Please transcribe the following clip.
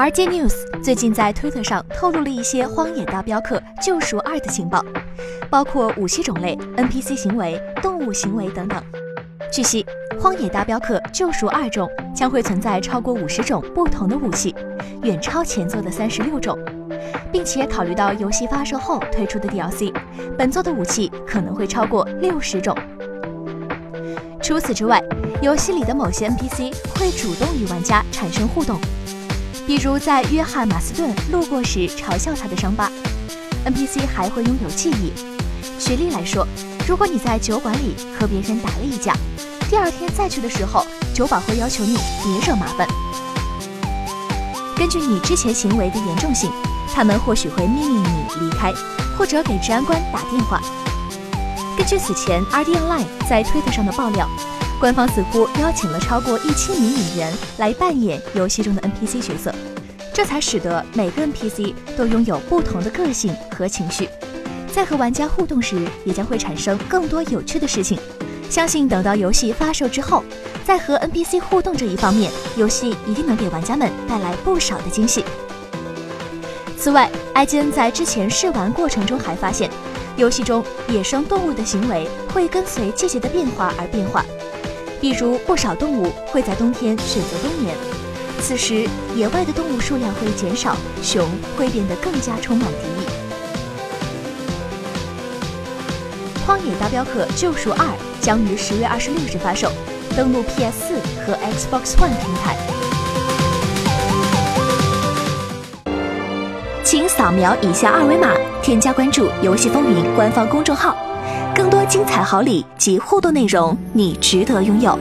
RJ News 最近在推特上透露了一些《荒野大镖客：救赎二》的情报，包括武器种类、NPC 行为、动物行为等等。据悉，《荒野大镖客：救赎二》中将会存在超过五十种不同的武器，远超前作的三十六种，并且考虑到游戏发售后推出的 DLC，本作的武器可能会超过六十种。除此之外，游戏里的某些 NPC 会主动与玩家产生互动，比如在约翰马斯顿路过时嘲笑他的伤疤，NPC 还会拥有记忆。举例来说，如果你在酒馆里和别人打了一架，第二天再去的时候，酒保会要求你别惹麻烦。根据你之前行为的严重性，他们或许会命令你离开，或者给治安官打电话。根据此前 RD Online 在推特上的爆料，官方似乎邀请了超过一千名演员来扮演游戏中的 NPC 角色，这才使得每个 NPC 都拥有不同的个性和情绪，在和玩家互动时也将会产生更多有趣的事情。相信等到游戏发售之后，在和 NPC 互动这一方面，游戏一定能给玩家们带来不少的惊喜。此外，IGN 在之前试玩过程中还发现。游戏中野生动物的行为会跟随季节的变化而变化，比如不少动物会在冬天选择冬眠，此时野外的动物数量会减少，熊会变得更加充满敌意。《荒野大镖客：救赎二》将于十月二十六日发售，登陆 PS 四和 Xbox One 平台。请扫描以下二维码，添加关注“游戏风云”官方公众号，更多精彩好礼及互动内容，你值得拥有。